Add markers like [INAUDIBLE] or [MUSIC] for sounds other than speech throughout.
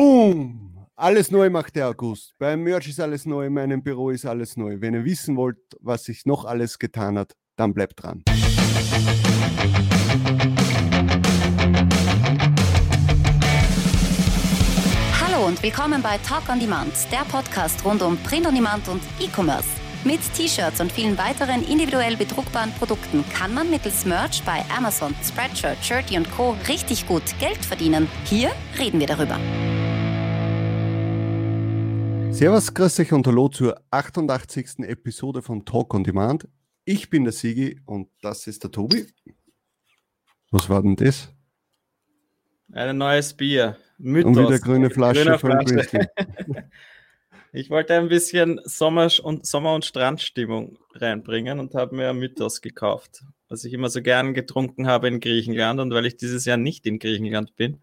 Boom! Alles neu macht der August. Beim Merch ist alles neu, in meinem Büro ist alles neu. Wenn ihr wissen wollt, was sich noch alles getan hat, dann bleibt dran. Hallo und willkommen bei Talk on Demand, der Podcast rund um Print on Demand und E-Commerce. Mit T-Shirts und vielen weiteren individuell bedruckbaren Produkten kann man mittels Merch bei Amazon, Spreadshirt, Shirty und Co. richtig gut Geld verdienen. Hier reden wir darüber. Servus, grüß euch und hallo zur 88. Episode von Talk on Demand. Ich bin der Sigi und das ist der Tobi. Was war denn das? Ein neues Bier. Mythos. Und wieder grüne Flasche von Flasche. [LAUGHS] Ich wollte ein bisschen Sommer- und, Sommer und Strandstimmung reinbringen und habe mir Mythos gekauft, was ich immer so gern getrunken habe in Griechenland. Und weil ich dieses Jahr nicht in Griechenland bin,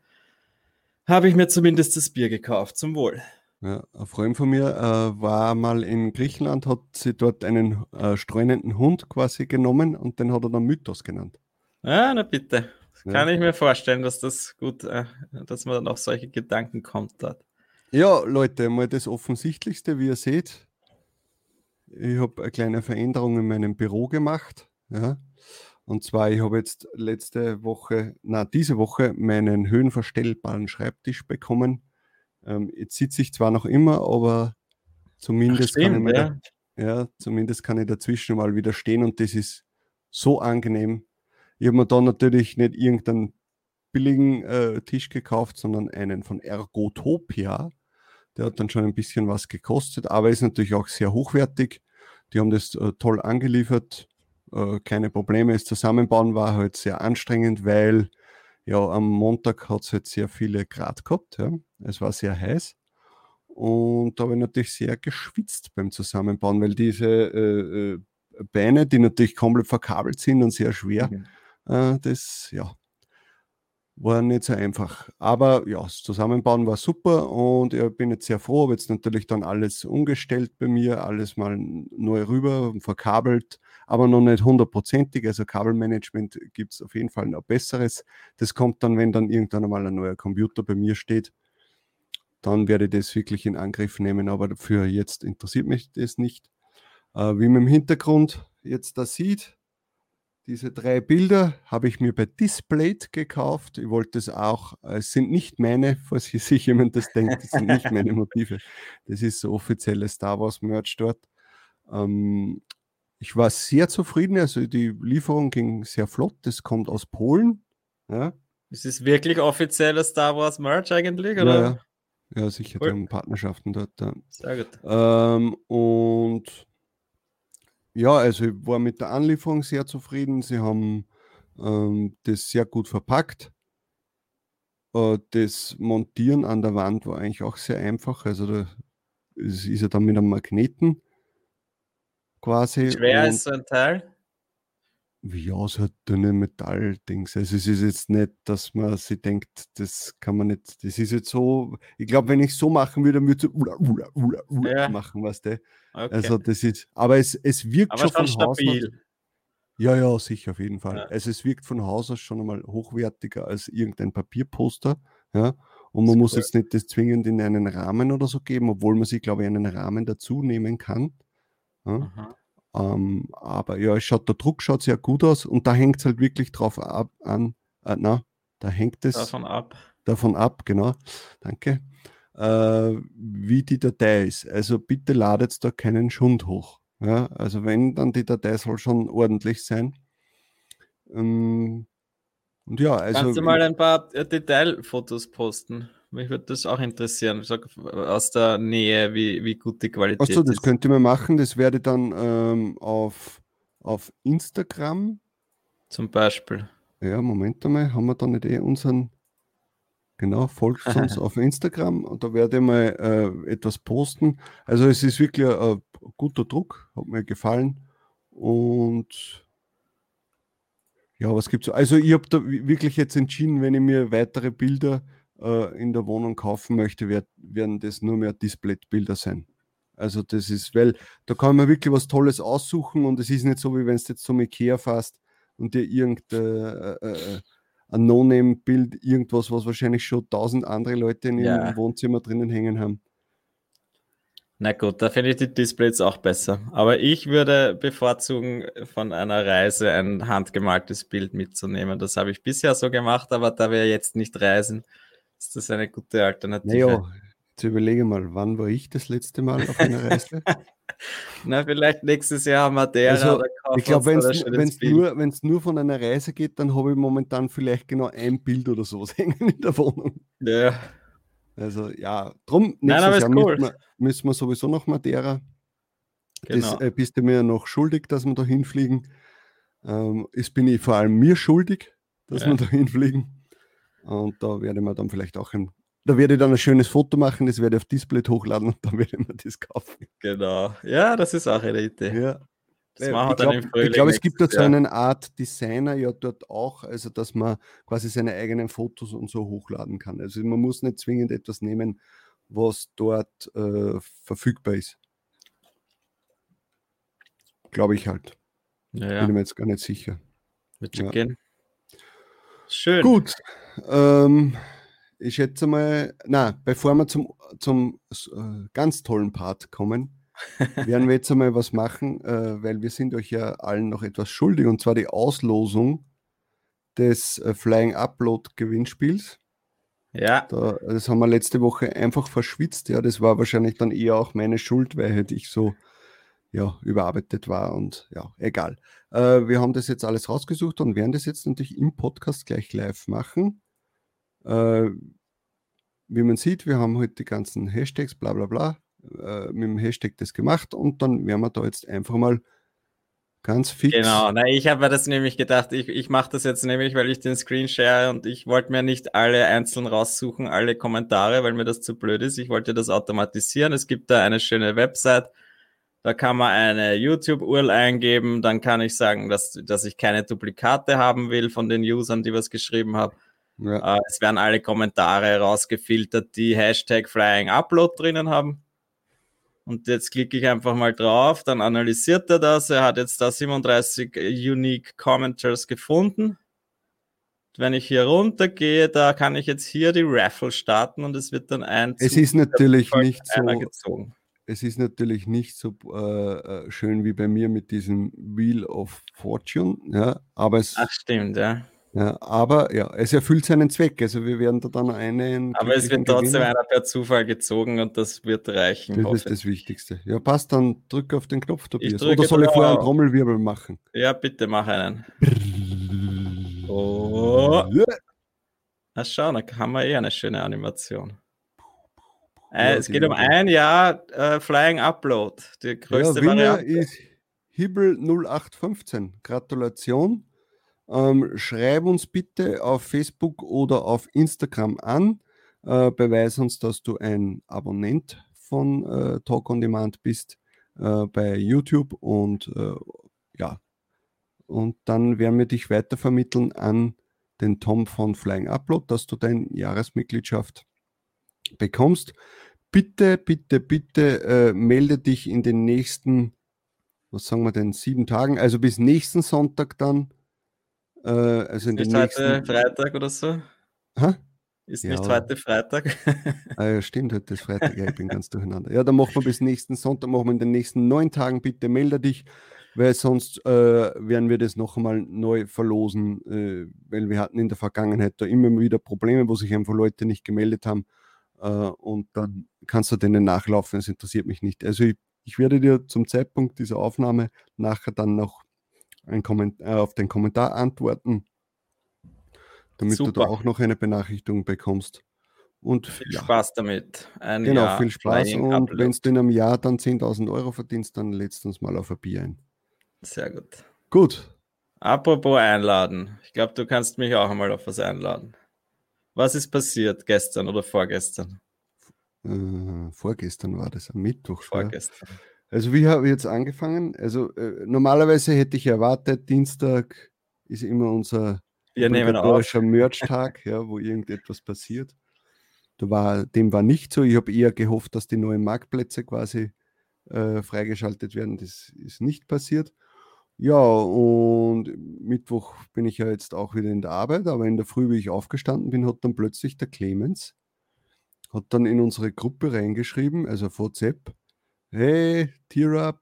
habe ich mir zumindest das Bier gekauft. Zum Wohl. Ja, ein Freund von mir äh, war mal in Griechenland, hat sie dort einen äh, streunenden Hund quasi genommen und den hat er dann Mythos genannt. Ja, na bitte. Ja. kann ich mir vorstellen, dass das gut, äh, dass man dann auf solche Gedanken kommt dort. Ja, Leute, mal das Offensichtlichste, wie ihr seht. Ich habe eine kleine Veränderung in meinem Büro gemacht. Ja. Und zwar, ich habe jetzt letzte Woche, na diese Woche, meinen höhenverstellbaren Schreibtisch bekommen. Ähm, jetzt sitze ich zwar noch immer, aber zumindest, kann ich Stimmt, mir ja. da, ja, zumindest kann ich dazwischen mal wieder stehen und das ist so angenehm. Ich habe mir da natürlich nicht irgendeinen billigen äh, Tisch gekauft, sondern einen von Ergotopia. Der hat dann schon ein bisschen was gekostet, aber ist natürlich auch sehr hochwertig. Die haben das äh, toll angeliefert. Äh, keine Probleme. Das Zusammenbauen war halt sehr anstrengend, weil ja am Montag hat es halt sehr viele Grad gehabt. Ja. Es war sehr heiß. Und da habe ich natürlich sehr geschwitzt beim Zusammenbauen, weil diese äh, äh, Beine, die natürlich komplett verkabelt sind und sehr schwer, Mhm. äh, das ja, war nicht so einfach. Aber ja, das Zusammenbauen war super und ich bin jetzt sehr froh, habe jetzt natürlich dann alles umgestellt bei mir, alles mal neu rüber und verkabelt, aber noch nicht hundertprozentig. Also Kabelmanagement gibt es auf jeden Fall noch besseres. Das kommt dann, wenn dann irgendwann mal ein neuer Computer bei mir steht. Dann werde ich das wirklich in Angriff nehmen, aber für jetzt interessiert mich das nicht. Äh, wie man im Hintergrund jetzt da sieht, diese drei Bilder habe ich mir bei Displayed gekauft. Ich wollte es auch, äh, es sind nicht meine, [LAUGHS] falls hier sich jemand das denkt, das sind nicht meine Motive. Das ist so offizielles Star Wars Merch dort. Ähm, ich war sehr zufrieden, also die Lieferung ging sehr flott. Das kommt aus Polen. Ja, Ist es wirklich offizielles Star Wars Merch eigentlich? Oder? ja. ja sicher, Cool. die haben Partnerschaften dort. Ja. Sehr gut. Ähm, und ja, also ich war mit der Anlieferung sehr zufrieden. Sie haben ähm, das sehr gut verpackt. Äh, das Montieren an der Wand war eigentlich auch sehr einfach. Also da es ist ja dann mit einem Magneten quasi. Schwer und- ist so ein Teil. Ja, so dünne Metalldings. Also es ist jetzt nicht, dass man sich denkt, das kann man nicht, das ist jetzt so, ich glaube, wenn ich so machen würde, dann würde ich so ula, ula, ula, ula Ja. machen, weißt du. Okay. Also das ist, aber es, es wirkt Aber schon von Haus aus. Ja, ja, sicher, auf jeden Fall. Ja. Also es wirkt von Haus aus schon einmal hochwertiger als irgendein Papierposter. Ja. Und man muss cool. jetzt nicht das zwingend in einen Rahmen oder so geben, obwohl man sich, glaube ich, einen Rahmen dazu nehmen kann. Ja. Ähm, aber ja, es schaut, der Druck schaut sehr gut aus und da hängt es halt wirklich drauf ab an. Äh, na, da hängt es Davon ab. davon ab, genau. Danke. Äh, wie die Datei ist. Also bitte ladet da keinen Schund hoch. Ja, also wenn, dann die Datei soll schon ordentlich sein. Ähm, und ja, also Kannst du mal ein paar äh, Detailfotos posten? Mich würde das auch interessieren. Sag aus der Nähe, wie, wie gut die Qualität Achso, das ist. könnt ihr mal machen. Das werde ich dann ähm, auf, auf Instagram Zum Beispiel. Ja, Moment einmal, haben wir da nicht eh unseren, genau, folgt [LAUGHS] uns auf Instagram und da werde ich mal äh, etwas posten. Also es ist wirklich ein, ein guter Druck, hat mir gefallen und ja, was gibt's? Also ich habe da wi- wirklich jetzt entschieden, wenn ich mir weitere Bilder äh, in der Wohnung kaufen möchte, werd, werden das nur mehr Display-Bilder sein. Also das ist, weil da kann man wirklich was Tolles aussuchen und es ist nicht so, wie wenn du jetzt zum Ikea fährst und dir irgendein äh, äh, ein No-Name-Bild, irgendwas, was wahrscheinlich schon tausend andere Leute in ihrem Ja. Wohnzimmer drinnen hängen haben. Na gut, da finde ich die Displays auch besser. Aber ich würde bevorzugen, von einer Reise ein handgemaltes Bild mitzunehmen. Das habe ich bisher so gemacht, aber da wir jetzt nicht reisen, ist das eine gute Alternative. Naja, jetzt überlege mal, wann war ich das letzte Mal auf einer Reise? [LAUGHS] Na, vielleicht nächstes Jahr Madeira Also, oder kaufen ich glaube, wenn es nur, wenn's nur von einer Reise geht, dann habe ich momentan vielleicht genau ein Bild oder sowas [LAUGHS] hängen in der Wohnung. Ja, Also ja, drum Nein, nächstes aber Jahr cool. müssen, wir, müssen wir sowieso nach Madeira. genau. Das äh, bist du mir noch schuldig, dass wir da hinfliegen. Ähm, es bin ich vor allem mir schuldig, dass Ja. wir da hinfliegen. Und da werde ich mir dann vielleicht auch ein, da werde ich dann ein schönes Foto machen, das werde ich auf Display hochladen und [LAUGHS] dann werde ich mir das kaufen. genau. Ja, das ist auch eine Idee. Ja. Das machen wir ich dann glaube, im glaub, es gibt dort so eine Art Designer ja dort auch, also dass man quasi seine eigenen Fotos und so hochladen kann. Also man muss nicht zwingend etwas nehmen, was dort äh, verfügbar ist. Glaube ich halt. Ja, Bin ja, ich mir jetzt gar nicht sicher. wird schon Ja. gehen. Schön. Gut. Ähm, ich schätze mal, na, bevor wir zum, zum äh, ganz tollen Part kommen, [LAUGHS] werden wir jetzt einmal was machen, äh, weil wir sind euch ja allen noch etwas schuldig, und zwar die Auslosung des äh, Flying Upload Gewinnspiels. Ja, Da, das haben wir letzte Woche einfach verschwitzt. Ja, das war wahrscheinlich dann eher auch meine Schuld, weil halt ich so ja, überarbeitet war und ja, egal. Äh, wir haben das jetzt alles rausgesucht und werden das jetzt natürlich im Podcast gleich live machen. Äh, wie man sieht, wir haben heute die ganzen Hashtags, bla bla bla, äh, mit dem Hashtag das gemacht und dann werden wir da jetzt einfach mal ganz fix. Genau, na, ich habe mir das nämlich gedacht, ich, ich mache das jetzt nämlich, weil ich den Screen share und ich wollte mir nicht alle einzeln raussuchen, alle Kommentare, weil mir das zu blöd ist. Ich wollte das automatisieren. Es gibt da eine schöne Website, da kann man eine YouTube-URL eingeben, dann kann ich sagen, dass, dass ich keine Duplikate haben will von den Usern, die was geschrieben haben. Ja, Äh, es werden alle Kommentare rausgefiltert, die Hashtag Flying Upload drinnen haben. Und jetzt klicke ich einfach mal drauf, dann analysiert er das. Er hat jetzt da 37 Unique Commenters gefunden. Wenn ich hier runter gehe, da kann ich jetzt hier die Raffle starten und es wird dann ein es Zug ist natürlich nicht so. gezogen. Es ist natürlich nicht so äh, äh, schön wie bei mir mit diesem Wheel of Fortune, ja, aber es, Ach, stimmt, ja. ja, aber ja, es erfüllt seinen Zweck. Also wir werden da dann einen. Aber es wird trotzdem Gewinner- einer per Zufall gezogen und das wird reichen. Das ist das Wichtigste. Ja, passt, dann drück auf den Knopf, Tobias. Oder soll ich vorher einen. Trommelwirbel machen? Ja, bitte mach einen. Oh. Ja, Na schau, da haben wir eh eine schöne Animation. Ja, Äh, es die geht um ein Jahr äh, Flying Upload. Die ja, größte Winner Variante. ist Hibbel 0815. Gratulation. Ähm, schreib uns bitte auf Facebook oder auf Instagram an. Äh, beweis uns, dass du ein Abonnent von äh, Talk on Demand bist äh, bei YouTube und äh, ja. Und dann werden wir dich weitervermitteln an den Tom von Flying Upload, dass du deine Jahresmitgliedschaft bekommst. Bitte, bitte, bitte äh, melde dich in den nächsten, was sagen wir denn, sieben Tagen, also bis nächsten Sonntag dann. Äh, also in den Ist heute nächsten. Freitag oder so? Hä? Ist Ja. nicht heute Freitag? Ah, ja, stimmt, heute ist Freitag, ja, ich bin ganz durcheinander. Ja, dann machen wir bis nächsten Sonntag, machen wir in den nächsten neun Tagen, bitte melde dich, weil sonst äh, werden wir das noch einmal neu verlosen, äh, weil wir hatten in der Vergangenheit da immer wieder Probleme, wo sich einfach Leute nicht gemeldet haben äh, und dann kannst du denen nachlaufen, es interessiert mich nicht. Also ich, ich werde dir zum Zeitpunkt dieser Aufnahme nachher dann noch äh, auf den Kommentar antworten, damit du da Super. auch noch eine Benachrichtigung bekommst. Und Viel ja, Spaß damit. Ein Genau, Jahr viel Spaß. Und wenn du in einem Jahr dann 10.000 Euro verdienst, dann lädst du uns mal auf ein Bier ein. Sehr gut. Gut. Apropos einladen. Ich glaube, du kannst mich auch einmal auf was einladen. Was ist passiert gestern oder vorgestern? Äh, vorgestern war das am Mittwoch. Ja. Vorgestern. Also wie habe ich jetzt angefangen? Also äh, normalerweise hätte ich erwartet, Dienstag ist immer unser Wir obligatorischer Merch-Tag, ja, wo irgendetwas passiert. Da war, dem war nicht so. Ich habe eher gehofft, dass die neuen Marktplätze quasi äh, freigeschaltet werden. Das ist nicht passiert. Ja, und Mittwoch bin ich ja jetzt auch wieder in der Arbeit, aber in der Früh, wie ich aufgestanden bin, hat dann plötzlich der Clemens, hat dann in unsere Gruppe reingeschrieben, also WhatsApp, hey, Tier Up,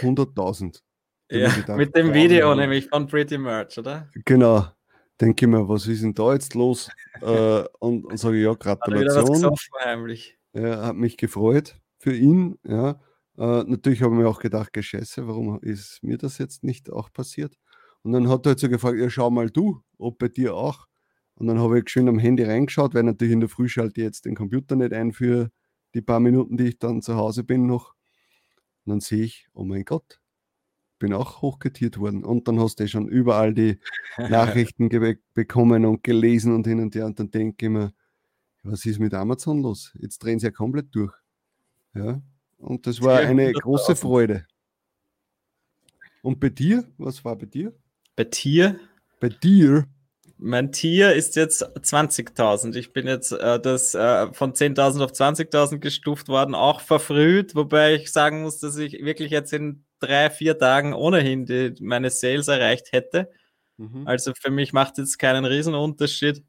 100.000. Ja, gedacht, mit dem Video nämlich von Pretty Merch, oder? Genau. Denke ich mir, was ist denn da jetzt los? [LAUGHS] äh, und, und sage ja, Gratulation. Hat heimlich. Ja, hat mich gefreut für ihn, ja. Äh, natürlich habe ich mir auch gedacht, Gescheiße, warum ist mir das jetzt nicht auch passiert? Und dann hat er halt so gefragt, ja, schau mal du, ob bei dir auch. Und dann habe ich schön am Handy reingeschaut, weil natürlich in der Früh schalte ich jetzt den Computer nicht ein für die paar Minuten, die ich dann zu Hause bin noch. Und dann sehe ich, oh mein Gott, bin auch hochgetiert worden. Und dann hast du schon überall die [LAUGHS] Nachrichten bekommen und gelesen und hin und her. Und dann denke ich mir, was ist mit Amazon los? Jetzt drehen sie ja komplett durch. Ja, und das war eine große Freude. Und bei dir? Was war bei dir? Bei dir? Bei dir? Mein Tier ist jetzt 20.000. Ich bin jetzt äh, das äh, von 10.000 auf 20.000 gestuft worden, auch verfrüht, wobei ich sagen muss, dass ich wirklich jetzt in drei, vier Tagen ohnehin die, meine Sales erreicht hätte. Mhm. Also für mich macht jetzt keinen Riesenunterschied.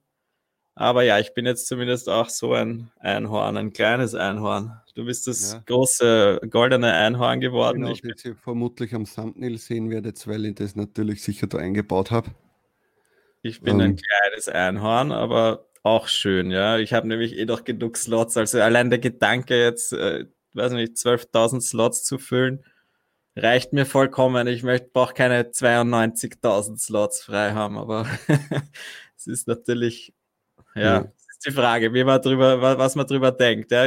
Aber ja, ich bin jetzt zumindest auch so ein Einhorn, ein kleines Einhorn. Du bist das ja. große goldene Einhorn geworden. Genau, ich das ihr vermutlich am Thumbnail sehen werdet, weil ich das natürlich sicher da eingebaut habe. Ich bin um, ein ähm. kleines Einhorn, aber auch schön, ja. Ich habe nämlich eh noch genug Slots. Also allein der Gedanke jetzt, äh, weiß nicht, 12.000 Slots zu füllen, reicht mir vollkommen. Ich möchte brauche keine 92.000 Slots frei haben, aber [LAUGHS] es ist natürlich ja. Das ist die Frage, wie man drüber, was man drüber denkt. Ja.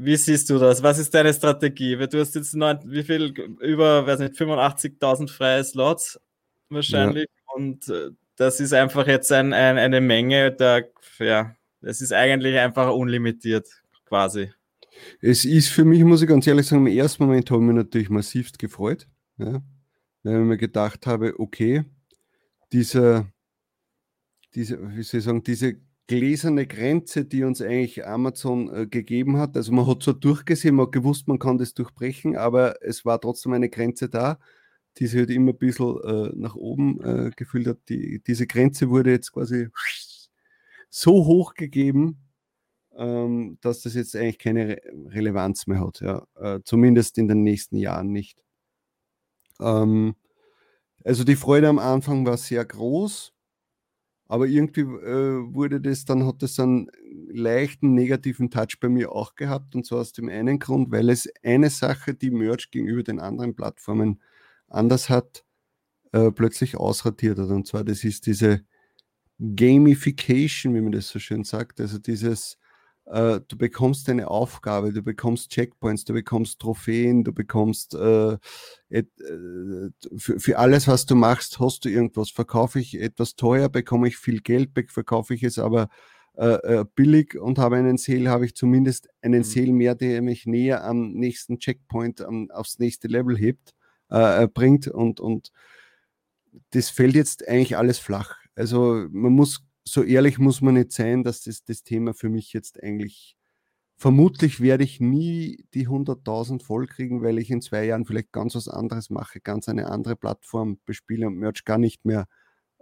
Wie siehst du das? Was ist deine Strategie? Du hast jetzt neun, wie viel, über, weiß nicht, 85.000 freie Slots wahrscheinlich. Ja. Und äh, das ist einfach jetzt ein, ein, eine Menge, da, ja, es ist eigentlich einfach unlimitiert, quasi. Es ist für mich, muss ich ganz ehrlich sagen, im ersten Moment habe ich mich natürlich massivst gefreut, ja, weil ich mir gedacht habe, okay, dieser, diese, wie soll ich sagen, diese gläserne Grenze, die uns eigentlich Amazon äh, gegeben hat. Also man hat so durchgesehen, man hat gewusst, man kann das durchbrechen, aber es war trotzdem eine Grenze da, die sich halt immer ein bisschen äh, nach oben äh, gefühlt hat. Die, diese Grenze wurde jetzt quasi so hoch gegeben, ähm, dass das jetzt eigentlich keine Re Relevanz mehr hat. Ja. Äh, zumindest in den nächsten Jahren nicht. Ähm, also die Freude am Anfang war sehr groß aber irgendwie äh, wurde das dann, hat das einen leichten negativen Touch bei mir auch gehabt. Und zwar aus dem einen Grund, weil es eine Sache, die Merch gegenüber den anderen Plattformen anders hat, äh, plötzlich ausratiert hat. Und zwar, das ist diese Gamification, wie man das so schön sagt. Also dieses äh, du bekommst eine Aufgabe, du bekommst Checkpoints, du bekommst Trophäen, du bekommst äh, et, äh, für, für, alles, was du machst, hast du irgendwas. Verkaufe ich etwas teuer, bekomme ich viel Geld, verkaufe ich es aber äh, billig und habe einen Sale, habe ich zumindest einen mhm. Sale mehr, der mich näher am nächsten Checkpoint, am, aufs nächste Level hebt, bringt und, und das fällt jetzt eigentlich alles flach. Also man muss so ehrlich muss man nicht sein, dass das das Thema für mich jetzt eigentlich vermutlich werde ich nie die 100.000 voll kriegen, weil ich in zwei Jahren vielleicht ganz was anderes mache, ganz eine andere Plattform bespiele und Merch gar nicht mehr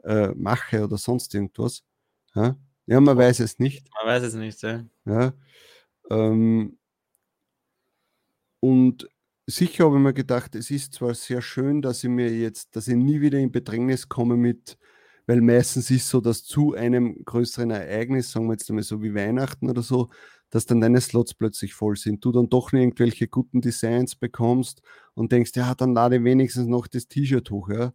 äh, mache oder sonst irgendwas. Ja, ja man weiß es nicht. Man weiß es nicht, ja. ja ähm, und sicher habe ich mir gedacht, es ist zwar sehr schön, dass ich mir jetzt, dass ich nie wieder in Bedrängnis komme mit weil meistens ist so, dass zu einem größeren Ereignis, sagen wir jetzt einmal so wie Weihnachten oder so, dass dann deine Slots plötzlich voll sind, du dann doch irgendwelche guten Designs bekommst und denkst, ja, dann lade wenigstens noch das T-Shirt hoch, ja.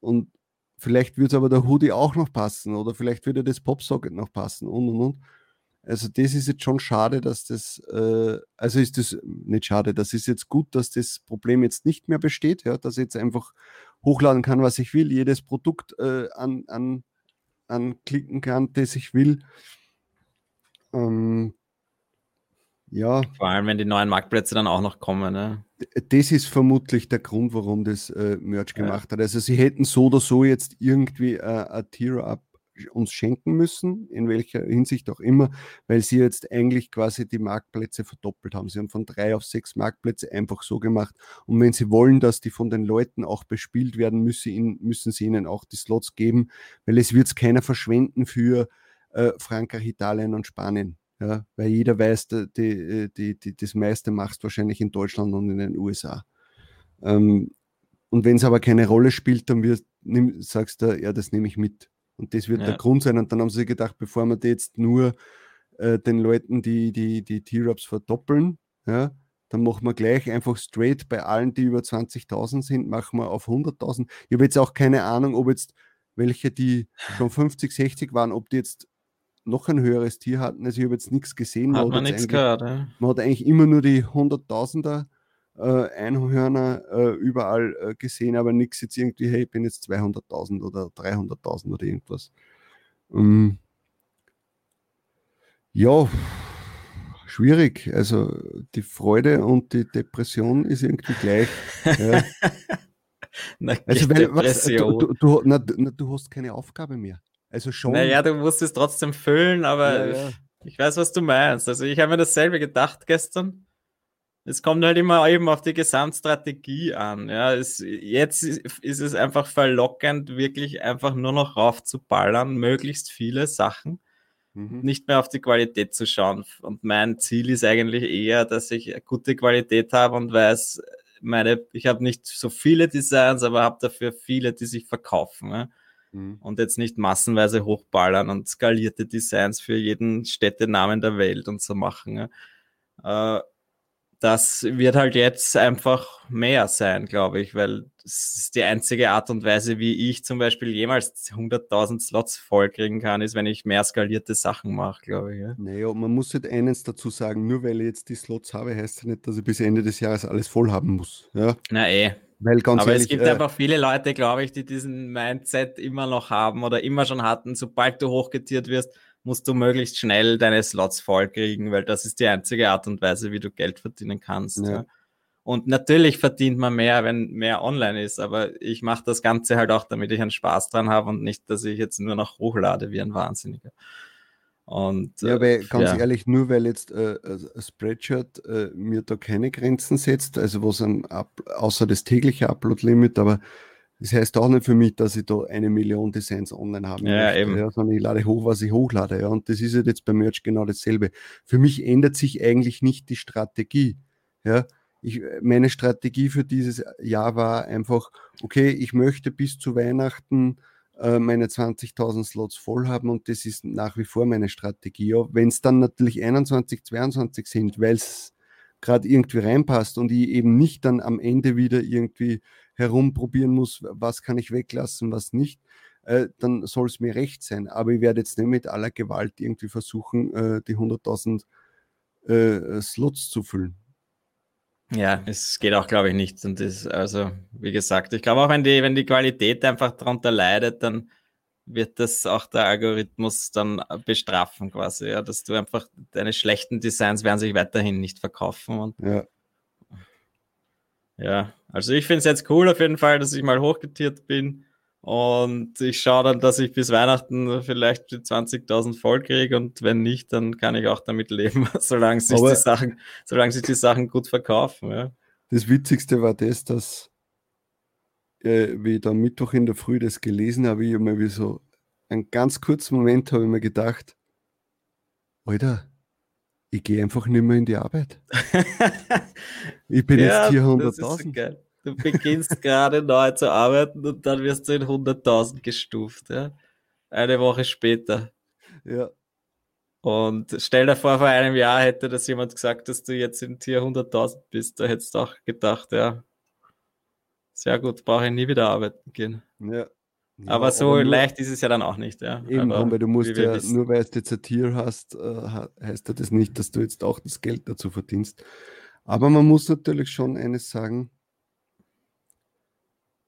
Und vielleicht wird aber der Hoodie auch noch passen oder vielleicht würde das Popsocket noch passen und und und. Also das ist jetzt schon schade, dass das, äh, also ist das nicht schade, das ist jetzt gut, dass das Problem jetzt nicht mehr besteht, ja, dass ich jetzt einfach hochladen kann, was ich will, jedes Produkt äh, an, an, anklicken kann, das ich will. Ähm, ja. Vor allem, wenn die neuen Marktplätze dann auch noch kommen. Ne? Das ist vermutlich der Grund, warum das äh, Merch gemacht ja. hat. Also sie hätten so oder so jetzt irgendwie äh, ein Tier-Up uns schenken müssen, in welcher Hinsicht auch immer, weil sie jetzt eigentlich quasi die Marktplätze verdoppelt haben. Sie haben von drei auf sechs Marktplätze einfach so gemacht. Und wenn sie wollen, dass die von den Leuten auch bespielt werden, müssen, sie ihnen auch die Slots geben, weil es wird keiner verschwenden für äh, Frankreich, Italien und Spanien. Ja, weil jeder weiß, die, die, die, das meiste machst wahrscheinlich in Deutschland und in den USA. Ähm, und wenn es aber keine Rolle spielt, dann wird, nimm, sagst du, ja, das nehme ich mit. Und das wird ja. der Grund sein. Und dann haben sie gedacht, bevor wir jetzt nur äh, den Leuten die, die, die T-Raps verdoppeln, ja, dann machen wir gleich einfach straight bei allen, die über 20.000 sind, machen wir auf 100.000. Ich habe jetzt auch keine Ahnung, ob jetzt welche, die schon [LAUGHS] 50, 60 waren, ob die jetzt noch ein höheres Tier hatten. Also ich habe jetzt nichts gesehen. Hat man, man nichts gehört. Ja. Man hat eigentlich immer nur die 100.000er äh, Einhörner äh, überall äh, gesehen, aber nichts jetzt irgendwie, hey, ich bin jetzt 200.000 oder 300.000 oder irgendwas. Ähm, ja, schwierig. Also die Freude und die Depression ist irgendwie gleich. ja. [LAUGHS] na, also, weil, was, du, du, du, na, du hast keine Aufgabe mehr. Also schon. Naja, du musst es trotzdem füllen, aber ja, ja. ich weiß, was du meinst. Also ich habe mir dasselbe gedacht gestern es kommt halt immer eben auf die Gesamtstrategie an. Ja, es, jetzt ist es einfach verlockend, wirklich einfach nur noch raufzuballern, möglichst viele Sachen, mhm. nicht mehr auf die Qualität zu schauen. Und mein Ziel ist eigentlich eher, dass ich gute Qualität habe und weiß, meine, ich habe nicht so viele Designs, aber habe dafür viele, die sich verkaufen. Ja? Mhm. Und jetzt nicht massenweise hochballern und skalierte Designs für jeden Städtenamen der Welt und so machen. Ja? Äh, das wird halt jetzt einfach mehr sein, glaube ich, weil das ist die einzige Art und Weise, wie ich zum Beispiel jemals 100.000 Slots vollkriegen kann, ist, wenn ich mehr skalierte Sachen mache, glaube ich. Ja. Naja, man muss halt eines dazu sagen, nur weil ich jetzt die Slots habe, heißt ja nicht, dass ich bis Ende des Jahres alles voll haben muss. Ja? Na eh. Weil ganz Aber ehrlich, es gibt äh, einfach viele Leute, glaube ich, die diesen Mindset immer noch haben oder immer schon hatten, sobald du hochgetiert wirst, musst du möglichst schnell deine Slots vollkriegen, weil das ist die einzige Art und Weise, wie du Geld verdienen kannst. Ja. Ja. Und natürlich verdient man mehr, wenn mehr online ist, aber ich mache das Ganze halt auch, damit ich einen Spaß dran habe und nicht, dass ich jetzt nur noch hochlade wie ein Wahnsinniger. Und, ja, äh, ganz ja. ehrlich, nur weil jetzt äh, Spreadshirt äh, mir da keine Grenzen setzt, also was am außer das tägliche Upload-Limit, aber das heißt auch nicht für mich, dass ich da eine Million Designs online habe. Ja, möchte, eben. Ja, sondern ich lade hoch, was ich hochlade. Ja, und das ist halt jetzt beim Merch genau dasselbe. Für mich ändert sich eigentlich nicht die Strategie. Ja, ich, meine Strategie für dieses Jahr war einfach, okay, ich möchte bis zu Weihnachten äh, meine 20.000 Slots voll haben und das ist nach wie vor meine Strategie. Wenn es dann natürlich 21, 22 sind, weil es gerade irgendwie reinpasst und ich eben nicht dann am Ende wieder irgendwie herumprobieren muss, was kann ich weglassen, was nicht, äh, dann soll es mir recht sein. Aber ich werde jetzt nicht mit aller Gewalt irgendwie versuchen, äh, die 100.000 äh, Slots zu füllen. Ja, es geht auch, glaube ich, nicht. Und das, also, wie gesagt, ich glaube auch, wenn die, wenn die Qualität einfach darunter leidet, dann wird das auch der Algorithmus dann bestrafen quasi, ja, dass du einfach deine schlechten Designs werden sich weiterhin nicht verkaufen. Und ja. Ja, also ich finde es jetzt cool auf jeden Fall, dass ich mal hochgetiert bin und ich schaue dann, dass ich bis Weihnachten vielleicht die 20.000 voll kriege und wenn nicht, dann kann ich auch damit leben, [LAUGHS] solange sich, die Sachen, solange sich die Sachen gut verkaufen. Ja. Das Witzigste war das, dass äh, wie ich da Mittwoch in der Früh das gelesen habe, ich mir wie so einen ganz kurzen Moment habe ich mir gedacht, Alter, ich gehe einfach nicht mehr in die Arbeit. [LAUGHS] ich bin ja, jetzt hier 100.000. Du beginnst gerade neu zu arbeiten und dann wirst du in 100.000 gestuft. Ja? Eine Woche später. Ja. Und stell dir vor, vor einem Jahr hätte das jemand gesagt, dass du jetzt in Tier 100.000 bist. Da hättest du auch gedacht, ja, sehr gut, brauche ich nie wieder arbeiten gehen. Ja. Ja, aber so aber leicht ist es ja dann auch nicht, ja. Eben, aber, weil du musst ja, wissen. nur weil du jetzt ein Tier hast, äh, heißt ja das nicht, dass du jetzt auch das Geld dazu verdienst. Aber man muss natürlich schon eines sagen,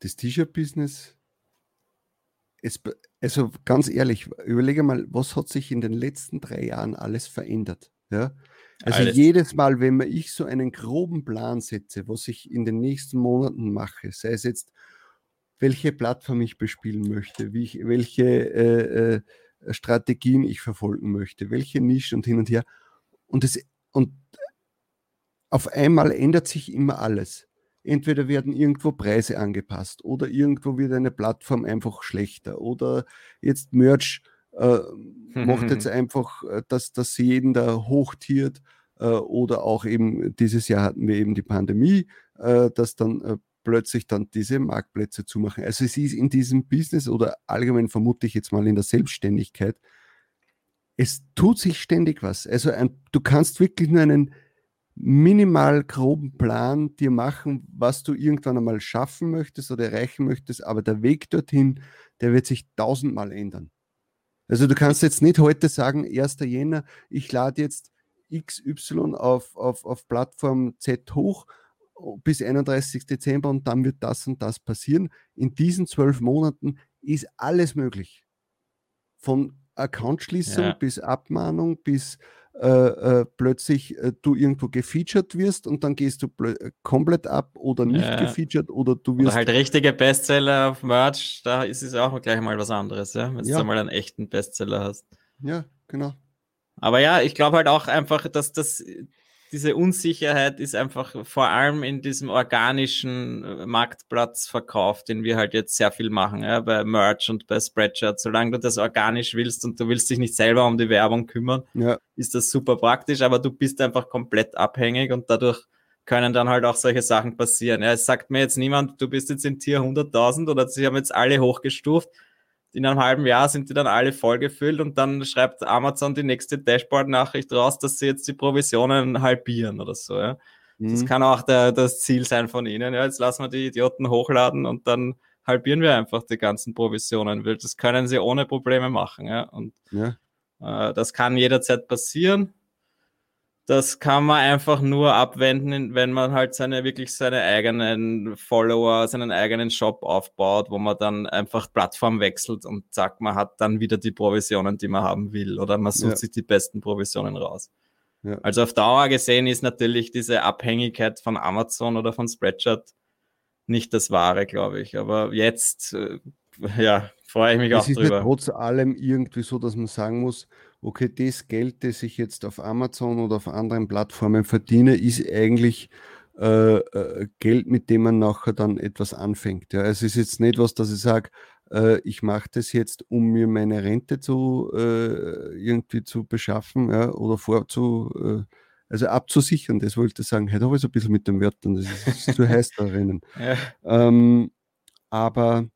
das T-Shirt-Business, also ganz ehrlich, überlege mal, was hat sich in den letzten drei Jahren alles verändert? Ja? Also Alles. jedes Mal, wenn ich so einen groben Plan setze, was ich in den nächsten Monaten mache, sei es jetzt, welche Plattform ich bespielen möchte, wie ich, welche, äh, äh, Strategien ich verfolgen möchte, welche Nische und hin und her. Und, das, und auf einmal ändert sich immer alles. Entweder werden irgendwo Preise angepasst oder irgendwo wird eine Plattform einfach schlechter oder jetzt Merch äh, macht jetzt [LAUGHS] einfach, äh, dass, dass jeden da hochtiert äh, oder auch eben dieses Jahr hatten wir eben die Pandemie, äh, dass dann äh, plötzlich dann diese Marktplätze zumachen. Also es ist in diesem Business oder allgemein vermute ich jetzt mal in der Selbstständigkeit, es tut sich ständig was. Also ein, du kannst wirklich nur einen minimal groben Plan dir machen, was du irgendwann einmal schaffen möchtest oder erreichen möchtest, aber der Weg dorthin, der wird sich tausendmal ändern. Also du kannst jetzt nicht heute sagen, 1. Jänner, ich lade jetzt XY auf, auf, auf Plattform Z hoch bis 31. Dezember und dann wird das und das passieren. In diesen zwölf Monaten ist alles möglich. Von Accountschließung ja. bis Abmahnung bis äh, äh, plötzlich äh, du irgendwo gefeatured wirst und dann gehst du äh, komplett ab oder nicht ja. gefeatured oder du wirst. Oder halt richtige Bestseller auf Merch, da ist es auch gleich mal was anderes, ja, wenn ja. du mal einen echten Bestseller hast. Ja, genau. Aber ja, ich glaube halt auch einfach, dass das diese Unsicherheit ist einfach vor allem in diesem organischen äh, Marktplatzverkauf, den wir halt jetzt sehr viel machen, ja, bei Merch und bei Spreadshirt. Solange du das organisch willst und du willst dich nicht selber um die Werbung kümmern, ja. ist das super praktisch, aber du bist einfach komplett abhängig und dadurch können dann halt auch solche Sachen passieren. Ja, es sagt mir jetzt niemand, du bist jetzt in Tier 100.000 oder sie haben jetzt alle hochgestuft in einem halben Jahr sind die dann alle vollgefüllt und dann schreibt Amazon die nächste Dashboard-Nachricht raus, dass sie jetzt die Provisionen halbieren oder so. Ja. Mhm. Das kann auch der, das Ziel sein von ihnen. Ja, jetzt lassen wir die Idioten hochladen und dann halbieren wir einfach die ganzen Provisionen. Das können sie ohne Probleme machen. Ja. Und ja. Äh, das kann jederzeit passieren das kann man einfach nur abwenden, wenn man halt seine wirklich seine eigenen Follower, seinen eigenen Shop aufbaut, wo man dann einfach Plattform wechselt und sagt, man hat dann wieder die Provisionen, die man haben will, oder man sucht ja. sich die besten Provisionen raus. Ja. Also auf Dauer gesehen ist natürlich diese Abhängigkeit von Amazon oder von Spreadshirt nicht das Wahre, glaube ich. Aber jetzt, äh, ja, freue ich mich es auch drüber. Trotz allem irgendwie so, dass man sagen muss, okay, das Geld, das ich jetzt auf Amazon oder auf anderen Plattformen verdiene, ist eigentlich äh, äh, Geld, mit dem man nachher dann etwas anfängt. Ja. Es ist jetzt nicht was, dass ich sage, äh, ich mache das jetzt, um mir meine Rente zu äh, irgendwie zu beschaffen ja, oder vorzu, äh, also abzusichern, das wollte ich sagen. Heute habe ich so ein bisschen mit den Wörtern, das ist zu [LAUGHS] heiß da drinnen. Ja. Ähm, aber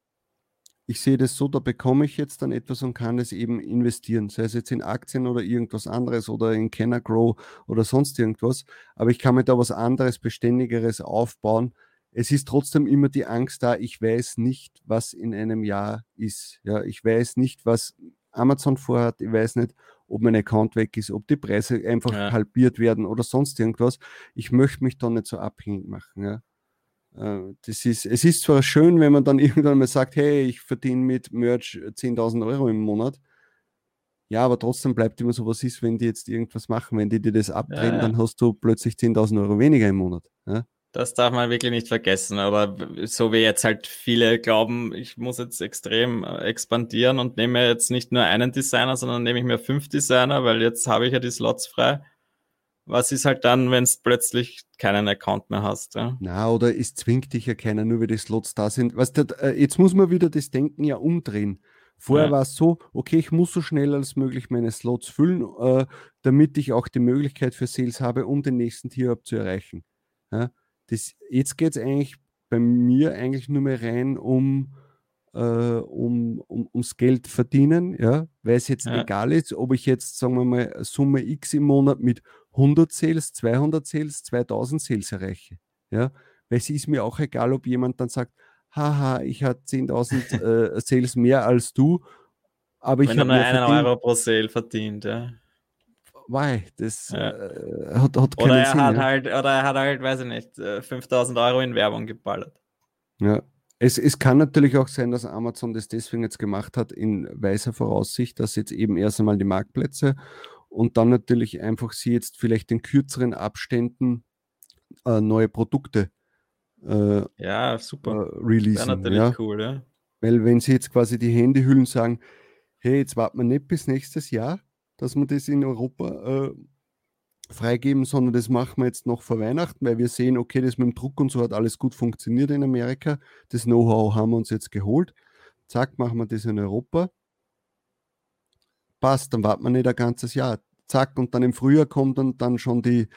ich sehe das so, da bekomme ich jetzt dann etwas und kann es eben investieren, sei es jetzt in Aktien oder irgendwas anderes oder in Kenner Grow oder sonst irgendwas. Aber ich kann mir da was anderes, beständigeres aufbauen. Es ist trotzdem immer die Angst da, ich weiß nicht, was in einem Jahr ist. Ja, ich weiß nicht, was Amazon vorhat, ich weiß nicht, ob mein Account weg ist, ob die Preise einfach ja. halbiert werden oder sonst irgendwas. Ich möchte mich da nicht so abhängig machen. Ja. Äh, das ist, es ist zwar schön, wenn man dann [LAUGHS] irgendwann mal sagt, hey, ich verdiene mit Merch 10.000 Euro im Monat. Ja, aber trotzdem bleibt immer so, was ist, wenn die jetzt irgendwas machen. Wenn die dir das abdrehen, ja, ja. dann hast du plötzlich 10.000 Euro weniger im Monat. Ja? Das darf man wirklich nicht vergessen. Aber so wie jetzt halt viele glauben, ich muss jetzt extrem äh, expandieren und nehme jetzt nicht nur einen Designer, sondern nehme ich mir fünf Designer, weil jetzt habe ich ja die Slots frei was ist halt dann, wenn du plötzlich keinen Account mehr hast? Ja? Na, oder es zwingt dich ja keiner, nur weil die Slots da sind. Du, äh, jetzt muss man wieder das Denken ja umdrehen. Vorher ja. war es so, okay, ich muss so schnell als möglich meine Slots füllen, äh, damit ich auch die Möglichkeit für Sales habe, um den nächsten Tier zu erreichen. Ja? Das, jetzt geht es eigentlich bei mir eigentlich nur mehr rein um, äh, um, um, ums Geld verdienen, ja, weil es jetzt ja. egal ist, ob ich jetzt, sagen wir mal, Summe X im Monat mit 100 Sales, 200 Sales, 2000 Sales erreiche. Ja, weil es ist mir auch egal, ob jemand dann sagt, haha, ich hatte 10.000 [LAUGHS] äh, Sales mehr als du, aber ich habe nur einen verdient. Euro pro Sale verdient, ja. Why? Das ja. äh, hat, hat keinen oder er Sinn, hat ja. halt, oder er hat halt, weiß ich nicht, 5000 äh, Euro in Werbung geballert. Ja. Es, es kann natürlich auch sein, dass Amazon das deswegen jetzt gemacht hat, in weiser Voraussicht, dass jetzt eben erst einmal die Marktplätze und dann natürlich einfach sie jetzt vielleicht in kürzeren Abständen äh, neue Produkte äh, ja, super. Äh, releasen. Wäre natürlich ja? cool, ja. Weil wenn sie jetzt quasi die Handyhüllen sagen, hey, jetzt warten wir nicht bis nächstes Jahr, dass wir das in Europa äh, freigeben, sondern das machen wir jetzt noch vor Weihnachten, weil wir sehen, okay, das mit dem Druck und so hat alles gut funktioniert in Amerika. Das Know-how haben wir uns jetzt geholt. Zack, machen wir das in Europa. Passt, dann warten wir nicht ein ganzes Jahr. Zack, und dann im Frühjahr kommt dann, dann schon die,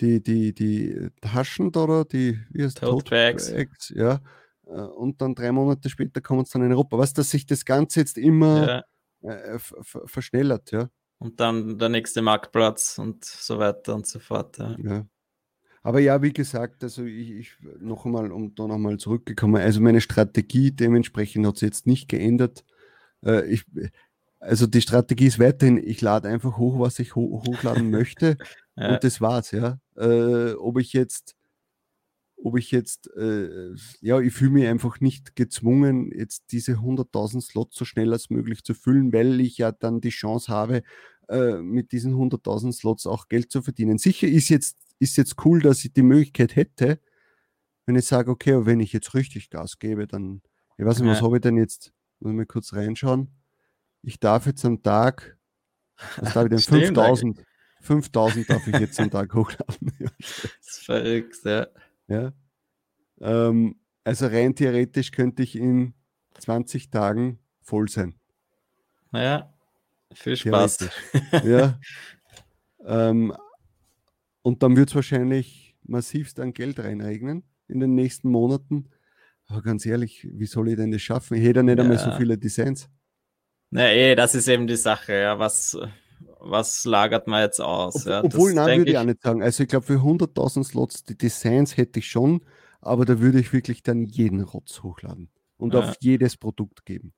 die, die, die Taschen oder die wie heißt Tote Bags. Bags, ja. Äh, und dann drei Monate später kommen es dann in Europa. Was, dass sich das Ganze jetzt immer Ja. äh, verschnellert, ja. Und dann der nächste Marktplatz und so weiter und so fort. Ja. Ja. Aber ja, wie gesagt, also ich, ich noch einmal, um da nochmal zurückgekommen, also meine Strategie dementsprechend hat sich jetzt nicht geändert. Äh, ich, also die Strategie ist weiterhin, ich lade einfach hoch, was ich ho hochladen [LAUGHS] möchte Ja. und das war's, ja. Äh, ob ich jetzt, ob ich jetzt, äh, ja, ich fühle mich einfach nicht gezwungen, jetzt diese 100.000 Slots so schnell als möglich zu füllen, weil ich ja dann die Chance habe, äh, mit diesen 100.000 Slots auch Geld zu verdienen. Sicher ist jetzt, ist jetzt cool, dass ich die Möglichkeit hätte, wenn ich sage, okay, wenn ich jetzt richtig Gas gebe, dann, ich weiß nicht, was Ja. habe ich denn jetzt? Muss ich mal kurz reinschauen. Ich darf jetzt am Tag, was darf ich denn? Stimmt 5000. 5000 darf ich jetzt am Tag [LAUGHS] hochladen. Das ist verrückt, ja. Ja. Ähm, also rein theoretisch könnte ich in 20 Tagen voll sein. Naja, viel Spaß. Ja. ähm, und dann wird es wahrscheinlich massivst an Geld reinregnen in den nächsten Monaten. Aber ganz ehrlich, wie soll ich denn das schaffen? Ich hätte ja nicht einmal so Ja. viele Designs. Na eh, das ist eben die Sache, ja. Was, was lagert man jetzt aus? Ob, ja, obwohl, nein, würde ich auch nicht sagen. Also ich glaube, für 100.000 Slots, die Designs hätte ich schon, aber da würde ich wirklich dann jeden Rotz hochladen und Ja. auf jedes Produkt geben.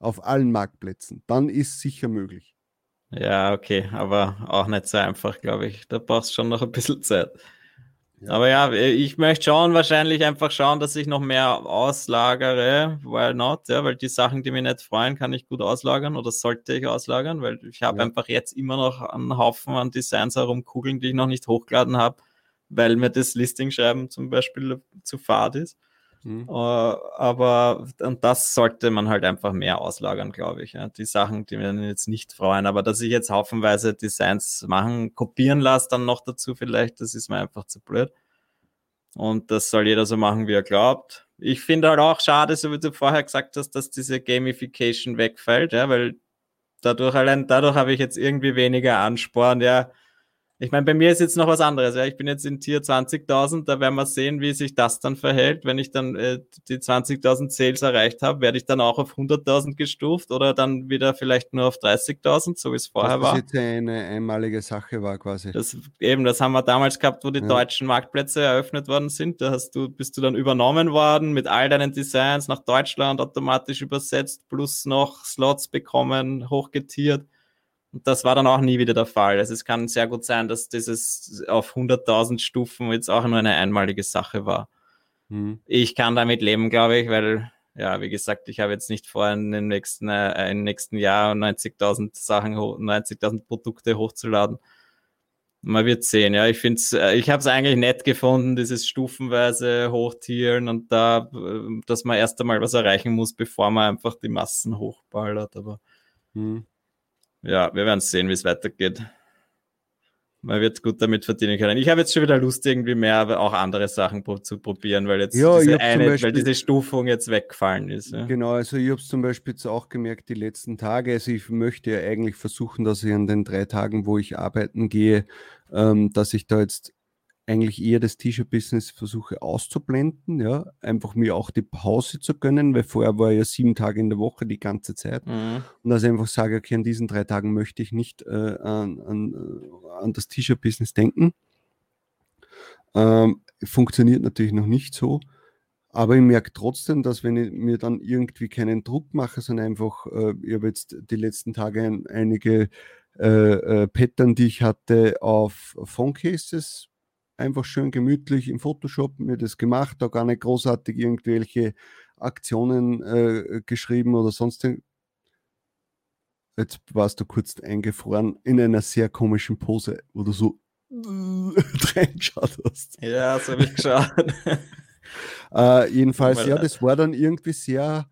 Auf allen Marktplätzen. Dann ist sicher möglich. Ja, okay, aber auch nicht so einfach, glaube ich. Da brauchst schon noch ein bisschen Zeit. Ja. Aber ja, ich möchte schon wahrscheinlich einfach schauen, dass ich noch mehr auslagere. Why not? Ja, weil die Sachen, die mich nicht freuen, kann ich gut auslagern oder sollte ich auslagern, weil ich habe Ja. einfach jetzt immer noch einen Haufen an Designs herumkugeln, die ich noch nicht hochgeladen habe, weil mir das Listing schreiben zum Beispiel zu fad ist. Hm. Äh, aber und das sollte man halt einfach mehr auslagern, glaube ich. Die Sachen, die mir jetzt nicht freuen, aber dass ich jetzt haufenweise Designs machen, kopieren lasse, dann noch dazu vielleicht, das ist mir einfach zu blöd. Und das soll jeder so machen, wie er glaubt. Ich finde halt auch schade, so wie du vorher gesagt hast, dass diese Gamification wegfällt, ja, weil dadurch allein dadurch habe ich jetzt irgendwie weniger Ansporn, ja. Ich meine, bei mir ist jetzt noch was anderes. Ja. Ich bin jetzt in Tier 20.000, da werden wir sehen, wie sich das dann verhält. Wenn ich dann äh, die 20.000 Sales erreicht habe, werde ich dann auch auf 100.000 gestuft oder dann wieder vielleicht nur auf 30.000, so wie es vorher das war. jetzt eine einmalige Sache war quasi. Das, eben, das haben wir damals gehabt, wo die Ja. deutschen Marktplätze eröffnet worden sind. Da hast du, bist du dann übernommen worden mit all deinen Designs nach Deutschland automatisch übersetzt, plus noch Slots bekommen, hochgetiert. Und das war dann auch nie wieder der Fall. Also es kann sehr gut sein, dass dieses auf 100.000 Stufen jetzt auch nur eine einmalige Sache war. Hm. Ich kann damit leben, glaube ich, weil, ja, wie gesagt, ich habe jetzt nicht vor, in den nächsten, äh, im nächsten Jahr 90.000 Sachen, ho- 90.000 Produkte hochzuladen. Man wird sehen, ja. Ich finde äh, ich habe es eigentlich nett gefunden, dieses stufenweise Hochtieren und da, äh, dass man erst einmal was erreichen muss, bevor man einfach die Massen hochballert. Aber Hm. Ja, wir werden sehen, wie es weitergeht. Man wird gut damit verdienen können. Ich habe jetzt schon wieder Lust, irgendwie mehr aber auch andere Sachen pro zu probieren, weil jetzt Ja, diese eine, weil Beispiel- diese Stufung jetzt weggefallen ist. Ja. Genau, also ich habe es zum Beispiel jetzt auch gemerkt die letzten Tage. Also ich möchte ja eigentlich versuchen, dass ich an den drei Tagen, wo ich arbeiten gehe, ähm, dass ich da jetzt eigentlich eher das T-Shirt-Business versuche auszublenden, ja, einfach mir auch die Pause zu gönnen, weil vorher war ja sieben Tage in der Woche die ganze Zeit. Mhm. Und dass ich einfach sage, okay, an diesen drei Tagen möchte ich nicht äh, an, an, an das T-Shirt-Business denken. Ähm, funktioniert natürlich noch nicht so. Aber ich merke trotzdem, dass wenn ich mir dann irgendwie keinen Druck mache, sondern einfach, äh, ich habe jetzt die letzten Tage ein, einige äh, äh, Pattern, die ich hatte, auf Phone-Cases, einfach schön gemütlich im Photoshop mir das gemacht, da gar nicht großartig irgendwelche Aktionen äh, geschrieben oder sonst. Jetzt warst du kurz eingefroren in einer sehr komischen Pose, wo du so [LAUGHS] reingeschaut hast. Ja, so habe ich geschaut. [LAUGHS] Äh, jedenfalls, ja, leid. das war dann irgendwie sehr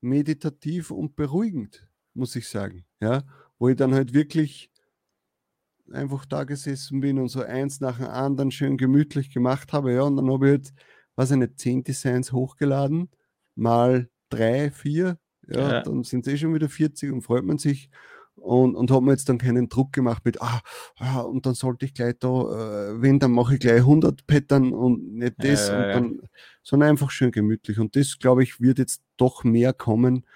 meditativ und beruhigend. muss ich sagen. Ja, wo ich dann halt wirklich einfach da gesessen bin und so eins nach dem anderen schön gemütlich gemacht habe. Ja, und dann habe ich halt, weiß ich nicht, zehn Designs hochgeladen, mal drei, vier. Ja, ja. dann sind es eh schon wieder 40 und freut man sich und, und habe mir jetzt dann keinen Druck gemacht mit, ah, ah und dann sollte ich gleich da, äh, wenn, dann mache ich gleich 100 Pattern und nicht das, ja, ja, dann, sondern einfach schön gemütlich. Und das, glaube ich, wird jetzt doch mehr kommen,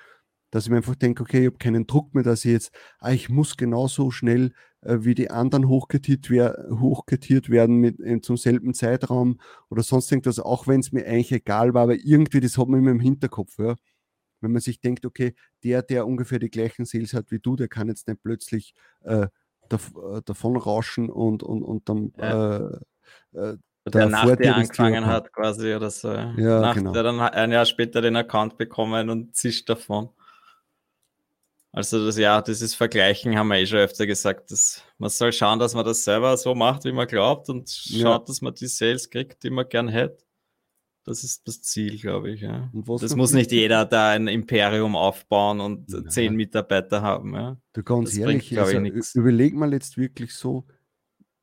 dass ich mir einfach denke, okay, ich habe keinen Druck mehr, dass ich jetzt, ah, ich muss genauso schnell wie die anderen hochgetiert, wer, hochgetiert werden mit, äh, zum selben Zeitraum oder sonst irgendwas, auch wenn es mir eigentlich egal war, aber irgendwie, das hat man immer im Hinterkopf, ja wenn man sich denkt, okay, der, der ungefähr die gleichen Sales hat wie du, der kann jetzt nicht plötzlich äh, dav äh, davon rauschen und, und, und dann ja. äh, äh der nach dir angefangen hat quasi oder so. Ja, nach genau. der dann ein Jahr später den Account bekommen und zischt davon. Also das ja, dieses Vergleichen haben wir eh schon öfter gesagt. Dass man soll schauen, dass man das selber so macht, wie man glaubt und schaut, ja. dass man die Sales kriegt, die man gern hätte. Das ist das Ziel, glaube ich. Ja. das muss nicht jeder da ein Imperium aufbauen und ja. zehn Mitarbeiter haben. Ja. Du ganz das ehrlich, bringt, also, ich, überleg mal jetzt wirklich so,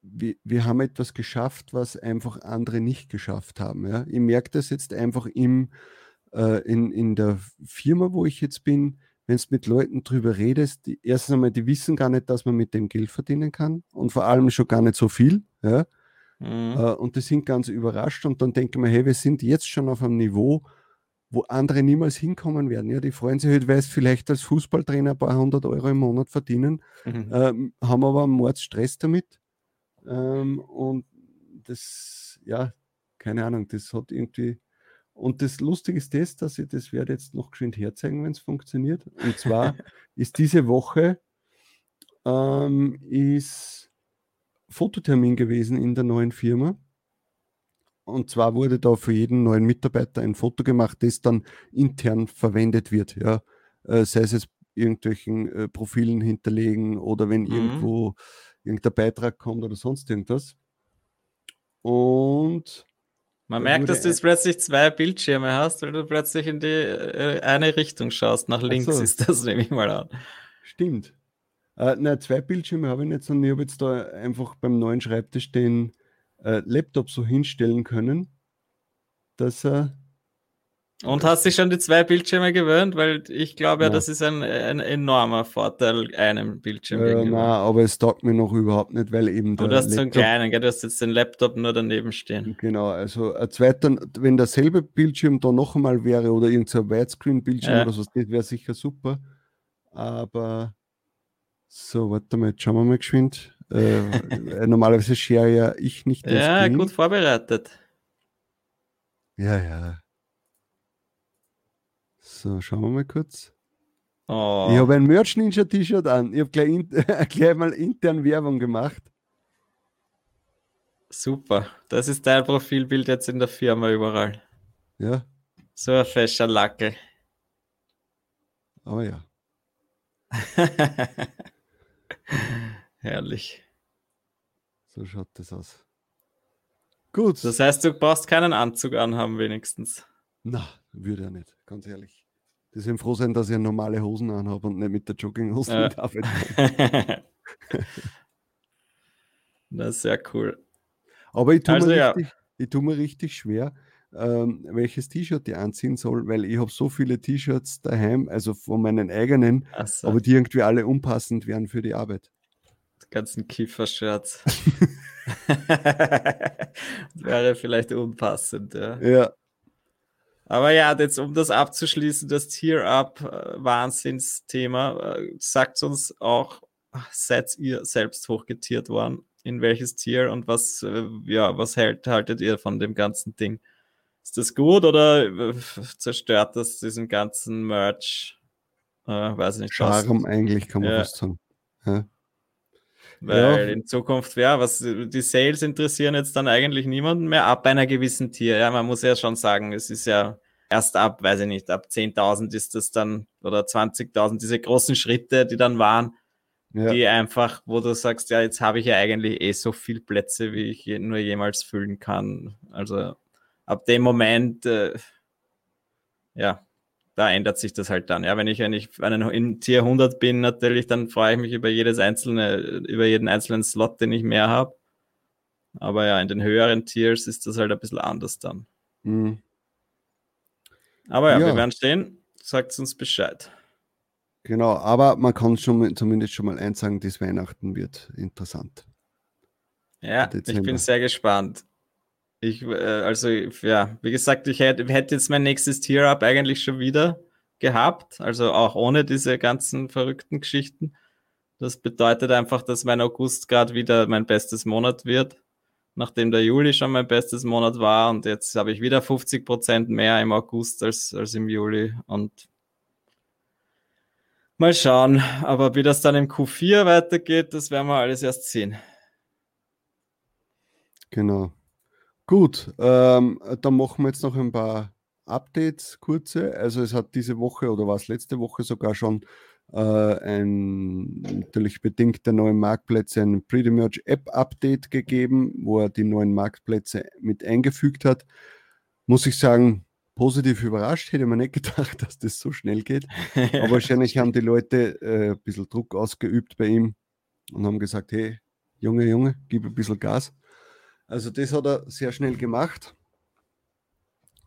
wir, wir haben etwas geschafft, was einfach andere nicht geschafft haben. Ja. Ich merke das jetzt einfach im, äh, in, in der Firma, wo ich jetzt bin, wenn du mit Leuten drüber redest, die, erstens einmal, die wissen gar nicht, dass man mit dem Geld verdienen kann und vor allem schon gar nicht so viel. Ja. Mhm. Äh, und die sind ganz überrascht und dann denken wir, hey, wir sind jetzt schon auf einem Niveau, wo andere niemals hinkommen werden. Ja, die freuen sich halt, weil es vielleicht als Fußballtrainer ein paar hundert Euro im Monat verdienen, mhm. ähm, haben aber einen Mordsstress damit. Ähm, und das, ja, keine Ahnung, das hat irgendwie. Und das Lustige ist das, dass ich das werde jetzt noch geschwind herzeigen, wenn es funktioniert. Und zwar [LAUGHS] ist diese Woche ähm, ist Fototermin gewesen in der neuen Firma. Und zwar wurde da für jeden neuen Mitarbeiter ein Foto gemacht, das dann intern verwendet wird. Ja. Äh, sei es jetzt irgendwelchen äh, Profilen hinterlegen oder wenn mhm. irgendwo irgendein Beitrag kommt oder sonst irgendwas. Und man merkt, dass du jetzt plötzlich zwei Bildschirme hast, weil du plötzlich in die äh, eine Richtung schaust. Nach links so. ist das, nehme ich mal an. Stimmt. Äh, na, zwei Bildschirme habe ich nicht, sondern ich habe jetzt da einfach beim neuen Schreibtisch den äh, Laptop so hinstellen können, dass er. Und hast dich schon die zwei Bildschirme gewöhnt? Weil ich glaube ja, das ist ein, ein enormer Vorteil einem Bildschirm äh, gegenüber. Nein, aber es taugt mir noch überhaupt nicht, weil eben der. Du hast so einen kleinen, gell? du hast jetzt den Laptop nur daneben stehen. Genau, also ein zweiter, wenn derselbe Bildschirm da noch einmal wäre oder irgendein Widescreen-Bildschirm ja. oder so, das wäre sicher super. Aber so, warte mal, jetzt schauen wir mal geschwind. Äh, [LAUGHS] äh normalerweise share ja ich nicht. Ja, Screen. gut vorbereitet. Ja, ja. So, schauen wir mal kurz. Oh. Ich habe ein Merch Ninja T-Shirt an. Ich habe gleich, in, [LAUGHS] gleich mal intern Werbung gemacht. Super. Das ist dein Profilbild jetzt in der Firma überall. Ja. So ein fescher Lackel. Aber ja. [LAUGHS] Herrlich. So schaut das aus. Gut. Das heißt, du brauchst keinen Anzug anhaben, wenigstens. Na, würde er nicht, ganz ehrlich. Deswegen froh sein, dass ich normale Hosen anhabe und nicht mit der Jogginghose ja. arbeite. das [LAUGHS] ist sehr cool. Aber ich tue, also, mir, ja. richtig, ich tue mir richtig schwer, ähm, welches T-Shirt ich anziehen soll, weil ich habe so viele T-Shirts daheim, also von meinen eigenen, so. aber die irgendwie alle unpassend wären für die Arbeit. Die ganzen Kiefer-Shirts. [LAUGHS] [LAUGHS] Wäre vielleicht unpassend, ja. Ja. Aber ja, jetzt um das abzuschließen, das Tier-Up-Wahnsinnsthema, äh, sagt uns auch, seid ihr selbst hochgetiert worden? In welches Tier und was, äh, ja, was hält, haltet ihr von dem ganzen Ding? Ist das gut oder äh, zerstört das diesen ganzen Merch? Äh, weiß nicht. Charme eigentlich, kann man ja. fast sagen. Ja. Weil ja. in Zukunft, ja, was die Sales interessieren jetzt dann eigentlich niemanden mehr ab einer gewissen Tier. Ja, man muss ja schon sagen, es ist ja erst ab, weiß ich nicht, ab 10.000 ist das dann oder 20.000, diese großen Schritte, die dann waren, ja. die einfach, wo du sagst, ja, jetzt habe ich ja eigentlich eh so viel Plätze, wie ich nur jemals füllen kann. Also ab dem Moment, äh, ja, da ändert sich das halt dann. Ja, wenn ich, wenn ich in Tier 100 bin, natürlich, dann freue ich mich über jedes einzelne, über jeden einzelnen Slot, den ich mehr habe. Aber ja, in den höheren Tiers ist das halt ein bisschen anders dann. Mhm. Aber ja, ja, wir werden stehen. Sagt uns Bescheid. Genau, aber man kann schon zumindest schon mal eins sagen, das Weihnachten wird interessant. Ja, ich bin sehr gespannt. Ich, äh, also, ja, wie gesagt, ich hätte, hätte jetzt mein nächstes Tier-Up eigentlich schon wieder gehabt, also auch ohne diese ganzen verrückten Geschichten. Das bedeutet einfach, dass mein August gerade wieder mein bestes Monat wird, nachdem der Juli schon mein bestes Monat war und jetzt habe ich wieder 50 Prozent mehr im August als, als im Juli und mal schauen, aber wie das dann im Q4 weitergeht, das werden wir alles erst sehen. Genau. Gut, ähm, dann machen wir jetzt noch ein paar Updates, kurze. Also es hat diese Woche oder war es letzte Woche sogar schon äh, ein natürlich bedingt der neuen Marktplätze ein Pretty Merge App Update gegeben, wo er die neuen Marktplätze mit eingefügt hat. Muss ich sagen, positiv überrascht, hätte man nicht [LAUGHS] gedacht, dass das so schnell geht. Aber [LAUGHS] wahrscheinlich haben die Leute äh, ein bisschen Druck ausgeübt bei ihm und haben gesagt, hey, Junge, Junge, gib ein bisschen Gas. Also das hat er sehr schnell gemacht.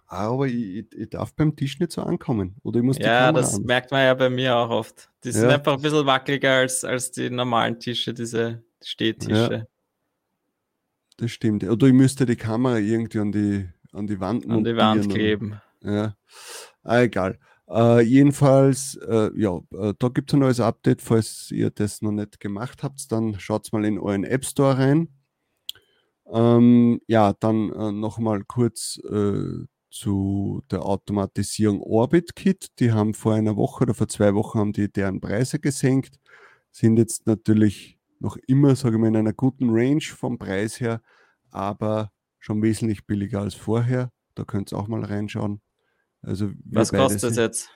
Aber ich, ich, darf beim Tisch nicht so ankommen. Oder ich muss ja, das an. merkt man ja bei mir auch oft. Die sind ja. einfach ein bisschen wackeliger als, als die normalen Tische, diese Stehtische. Ja. Das stimmt. Oder ich müsste die Kamera irgendwie an die, an die Wand An die Wand kleben. Und, ja. Ah, egal. Uh, jedenfalls, uh, ja, uh, da gibt es ein neues Update. Falls ihr das noch nicht gemacht habt, dann schaut mal in euren App Store rein. Ähm, ja, dann äh, nochmal kurz äh, zu der Automatisierung Orbit Kit. Die haben vor einer Woche oder vor zwei Wochen haben die deren Preise gesenkt, sind jetzt natürlich noch immer, sage ich mal, in einer guten Range vom Preis her, aber schon wesentlich billiger als vorher. Da könnt ihr auch mal reinschauen. Also Was kostet es jetzt?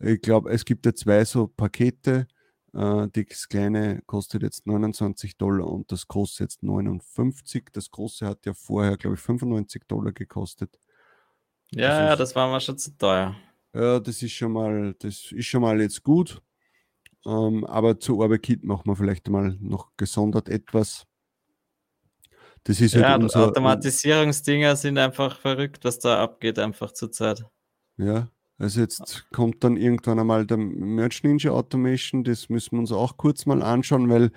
Ich glaube, es gibt ja zwei so Pakete. Äh, das kleine kostet jetzt 29 Dollar und das große jetzt 59. Das große hat ja vorher, glaube ich, 95 Dollar gekostet. Ja, das ja, ist, das war mal schon zu teuer. Ja, das ist schon mal, das ist schon mal jetzt gut. Ähm, aber zu Orbekit machen wir vielleicht mal noch gesondert etwas. Das ist halt ja, unser, Automatisierungsdinger sind einfach verrückt, was da abgeht, einfach zur Zeit. Ja, also jetzt kommt dann irgendwann einmal der Merch Ninja Automation, das müssen wir uns auch kurz mal anschauen, weil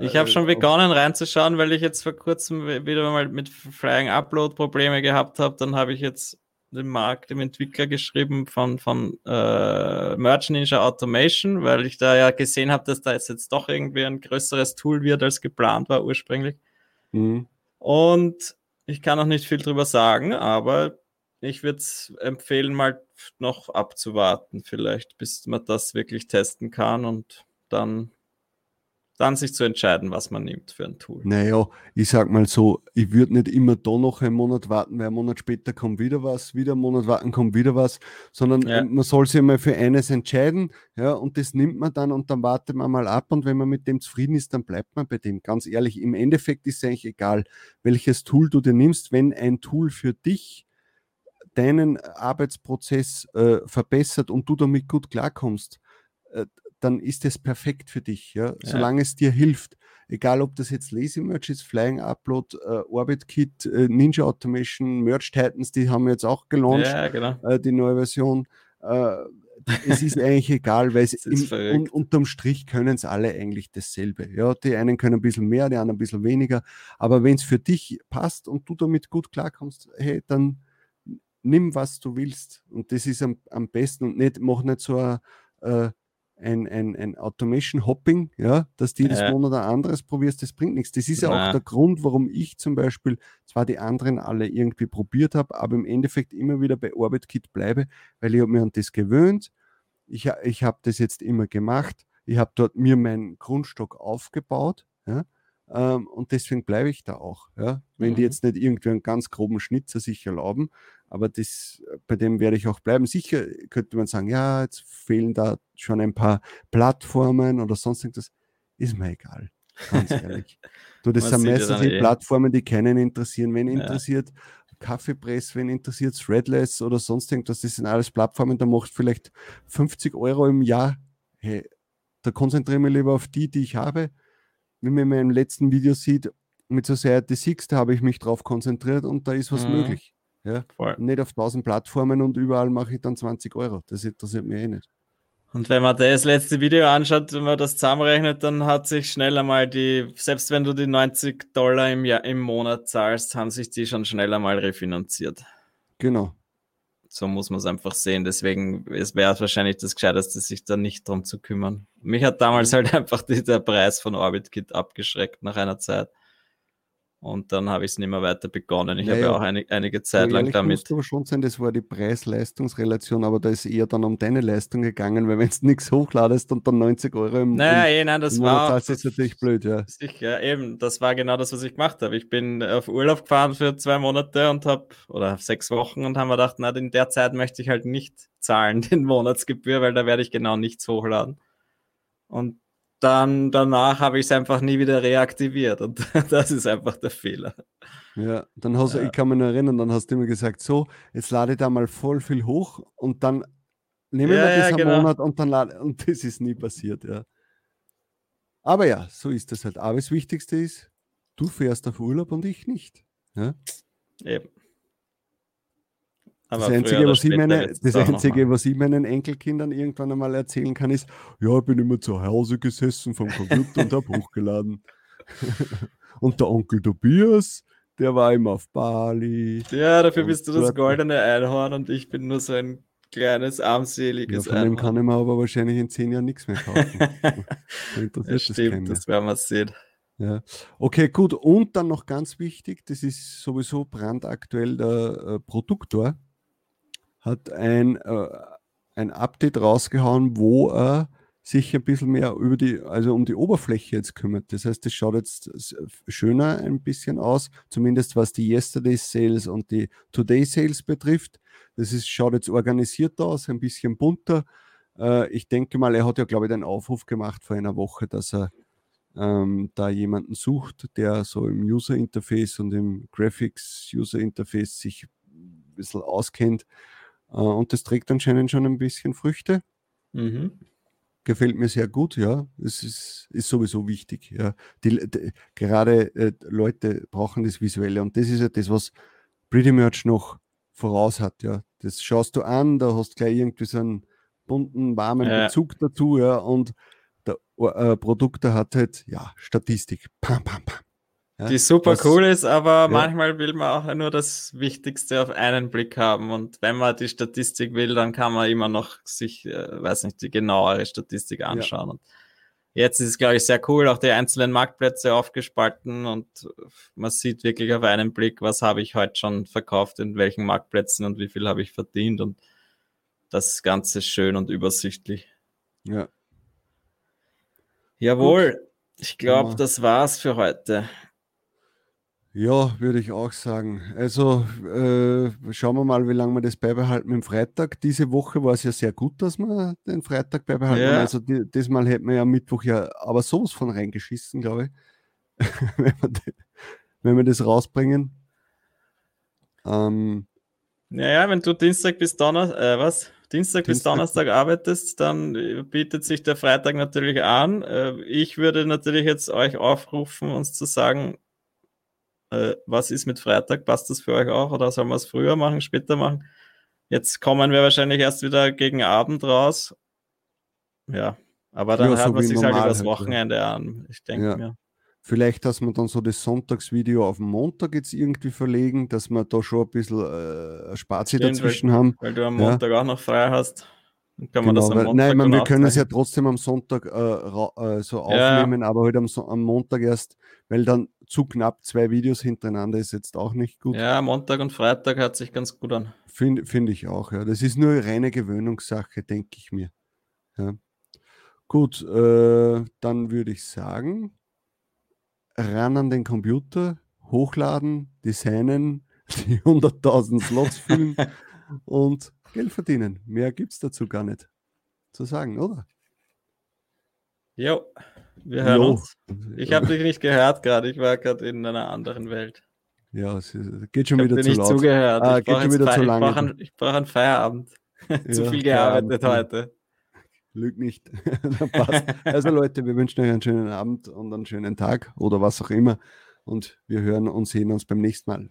ich habe äh, schon begonnen reinzuschauen, weil ich jetzt vor kurzem wieder mal mit Flying Upload Probleme gehabt habe. Dann habe ich jetzt dem Markt, dem Entwickler geschrieben von, von äh, Merch Ninja Automation, weil ich da ja gesehen habe, dass da jetzt, jetzt doch irgendwie ein größeres Tool wird, als geplant war ursprünglich. Mhm. Und ich kann noch nicht viel drüber sagen, aber ich würde empfehlen, mal noch abzuwarten, vielleicht, bis man das wirklich testen kann und dann, dann sich zu entscheiden, was man nimmt für ein Tool. Naja, ich sag mal so, ich würde nicht immer da noch einen Monat warten, weil einen Monat später kommt wieder was, wieder einen Monat warten, kommt wieder was, sondern ja. man soll sich mal für eines entscheiden, ja, und das nimmt man dann und dann wartet man mal ab und wenn man mit dem zufrieden ist, dann bleibt man bei dem. Ganz ehrlich, im Endeffekt ist es eigentlich egal, welches Tool du dir nimmst, wenn ein Tool für dich deinen Arbeitsprozess äh, verbessert und du damit gut klarkommst, äh, dann ist es perfekt für dich, ja? ja. solange es dir hilft. Egal, ob das jetzt Lazy Merch ist, Flying Upload, äh, Orbit Kit, äh, Ninja Automation, Merch Titans, die haben jetzt auch gelauncht, ja, genau. Äh, die neue Version. Äh, es ist eigentlich egal, weil es [LAUGHS] im, un, unterm Strich können es alle eigentlich dasselbe. Ja, die einen können ein bisschen mehr, die anderen ein bisschen weniger. Aber wenn es für dich passt und du damit gut klarkommst, hey, dann nimm, was du willst. Und das ist am, am besten und nicht, mach nicht so ein, äh, ein, ein, ein Automation-Hopping, ja, dass du jedes ja. Monat ein anderes probierst, das bringt nichts. Das ist ja auch der Grund, warum ich zum Beispiel zwar die anderen alle irgendwie probiert habe, aber im Endeffekt immer wieder bei OrbitKit bleibe, weil ich habe mir an das gewöhnt. Ich, ich habe das jetzt immer gemacht. Ich habe dort mir meinen Grundstock aufgebaut. Ja, ähm, und deswegen bleibe ich da auch. Ja? Wenn mhm. die jetzt nicht irgendwie einen ganz groben Schnitzer sich erlauben, aber das, bei dem werde ich auch bleiben. Sicher könnte man sagen, ja, jetzt fehlen da schon ein paar Plattformen oder sonst irgendwas. Ist mir egal, ganz [LAUGHS] ehrlich. du, das sind meistens die eh. Plattformen, die keinen interessieren. Wenn ja. interessiert, Kaffeepress, wenn interessiert, Threadless oder sonst irgendwas, das sind alles Plattformen, da macht vielleicht 50 Euro im Jahr. Hey, da konzentriere ich mich lieber auf die, die ich habe. Wie man in meinem letzten Video sieht, mit Society 6, da habe ich mich drauf konzentriert und da ist was mhm. möglich. Ja? Voll. Nicht auf 1000 Plattformen und überall mache ich dann 20 Euro. Das interessiert mich eh nicht. Und wenn man das letzte Video anschaut, wenn man das zusammenrechnet, dann hat sich schnell einmal die, selbst wenn du die 90 Dollar im, Jahr, im Monat zahlst, haben sich die schon schnell einmal refinanziert. Genau. So muss man es einfach sehen. Deswegen es wäre wahrscheinlich das Gescheiteste, sich da nicht drum zu kümmern. Mich hat damals mhm. halt [LAUGHS] einfach der Preis von OrbitKit abgeschreckt nach einer Zeit. Und dann habe ich es nicht mehr weiter begonnen. Ich ja, habe ja auch eine, einige Zeit lang damit. Muss aber schon sein, das war die Preis-Leistungs-Relation, aber da ist eher dann um deine Leistung gegangen, weil wenn du [LAUGHS] nichts hochladest und dann 90 Euro im, naja, im, eh, nein, das war zahlst, ist natürlich blöd, ja. Sicher, eben, das war genau das, was ich gemacht habe. Ich bin auf Urlaub gefahren für zwei Monate und habe, oder sechs Wochen und haben mir gedacht, na, in der Zeit möchte ich halt nicht zahlen, [LAUGHS] den Monatsgebühr, weil da werde ich genau nichts hochladen. Und dann danach habe ich es einfach nie wieder reaktiviert und [LAUGHS] das ist einfach der Fehler. Ja, dann hast du, ja. ich kann mich noch erinnern, dann hast du immer gesagt, so, jetzt lade ich da mal voll viel hoch und dann nehme ja, wir das ja, genau. Monat und dann lade und das ist nie passiert, ja. Aber ja, so ist das halt. Aber das Wichtigste ist, du fährst auf Urlaub und ich nicht. Ja? Eben. Das Einzige, was ich, meine, das Einzige was ich meinen Enkelkindern irgendwann einmal erzählen kann, ist, ja, ich bin immer zu Hause gesessen vom Computer und habe hochgeladen. [LAUGHS] und der Onkel Tobias, der war immer auf Bali. Ja, dafür bist du das goldene Einhorn und ich bin nur so ein kleines, armseliges ja, von Einhorn. dem kann ich mir aber wahrscheinlich in zehn Jahren nichts mehr kaufen. [LAUGHS] das, das stimmt, das werden wir sehen. Ja. Okay, gut. Und dann noch ganz wichtig, das ist sowieso brandaktuell der äh, Produktor hat ein, äh, ein Update rausgehauen, wo er sich ein bisschen mehr über die, also um die Oberfläche jetzt kümmert. Das heißt, es schaut jetzt schöner ein bisschen aus, zumindest was die Yesterday Sales und die Today Sales betrifft. Das ist, schaut jetzt organisiert aus, ein bisschen bunter. Äh, ich denke mal, er hat ja, glaube ich, einen Aufruf gemacht vor einer Woche, dass er ähm, da jemanden sucht, der so im User Interface und im Graphics User Interface sich ein bisschen auskennt und das trägt anscheinend schon ein bisschen Früchte. Mhm. Gefällt mir sehr gut, ja. Es ist, ist sowieso wichtig. Ja. Die, die, gerade äh, Leute brauchen das Visuelle und das ist ja das, was Pretty Merch noch voraus hat. Ja. Das schaust du an, da hast du gleich irgendwie so einen bunten, warmen ja. Bezug dazu, ja. Und der äh, Produkte hat halt, ja, Statistik. Pam, pam, pam. Ja, die super was, cool ist, aber ja. manchmal will man auch nur das Wichtigste auf einen Blick haben. Und wenn man die Statistik will, dann kann man immer noch sich, äh, weiß nicht, die genauere Statistik anschauen. Ja. Und jetzt ist es, glaube ich, sehr cool, auch die einzelnen Marktplätze aufgespalten und man sieht wirklich auf einen Blick, was habe ich heute schon verkauft, in welchen Marktplätzen und wie viel habe ich verdient. Und das Ganze ist schön und übersichtlich. Ja. Jawohl. Gut. Ich glaube, das war's für heute. Ja, würde ich auch sagen. Also äh, schauen wir mal, wie lange wir das beibehalten mit dem Freitag. Diese Woche war es ja sehr gut, dass wir den Freitag beibehalten. Ja. Also die, diesmal hätten wir ja am Mittwoch ja aber sowas von reingeschissen, glaube ich, [LAUGHS] wenn, wir die, wenn, wir das rausbringen. Ähm, naja, wenn du Dienstag bis Donnerstag, äh, was? Dienstag, Dienstag bis Donnerstag arbeitest, dann bietet sich der Freitag natürlich an. Äh, ich würde natürlich jetzt euch aufrufen, uns zu sagen, äh, was ist mit Freitag? Passt das für euch auch oder sollen wir es früher machen, später machen? Jetzt kommen wir wahrscheinlich erst wieder gegen Abend raus. Ja, aber dann ja, hört so man sich halt übers halt, Wochenende an. Ich denke ja. mir. Vielleicht, dass man dann so das Sonntagsvideo auf den Montag jetzt irgendwie verlegen, dass wir da schon ein bisschen äh, Spazi dazwischen weil, haben. Weil du am Montag ja. auch noch frei hast. Dann kann man genau, das am Montag weil, Nein, wir können es ja trotzdem am Sonntag äh, äh, so aufnehmen, ja. aber halt am, am Montag erst, weil dann zu knapp zwei Videos hintereinander ist jetzt auch nicht gut. Ja, Montag und Freitag hört sich ganz gut an. Finde find ich auch, ja. Das ist nur reine Gewöhnungssache, denke ich mir. Ja. Gut, äh, dann würde ich sagen, ran an den Computer, hochladen, designen, [LAUGHS] die 100.000 Slots füllen [LAUGHS] und Geld verdienen. Mehr gibt es dazu gar nicht zu sagen, oder? Jo. Wir hören jo. uns. Ich habe dich nicht gehört gerade. Ich war gerade in einer anderen Welt. Ja, es geht schon Ich wieder zu nicht laut. zugehört. Ah, ich geht schon wieder zu ich lange. brauche einen, ich brauche einen Feierabend. [LAUGHS] zu Ja, viel gearbeitet Feierabend. heute. Lüg nicht. [LAUGHS] Also Leute, wir wünschen euch einen schönen Abend und einen schönen Tag oder was auch immer. Und wir hören und sehen uns beim nächsten Mal.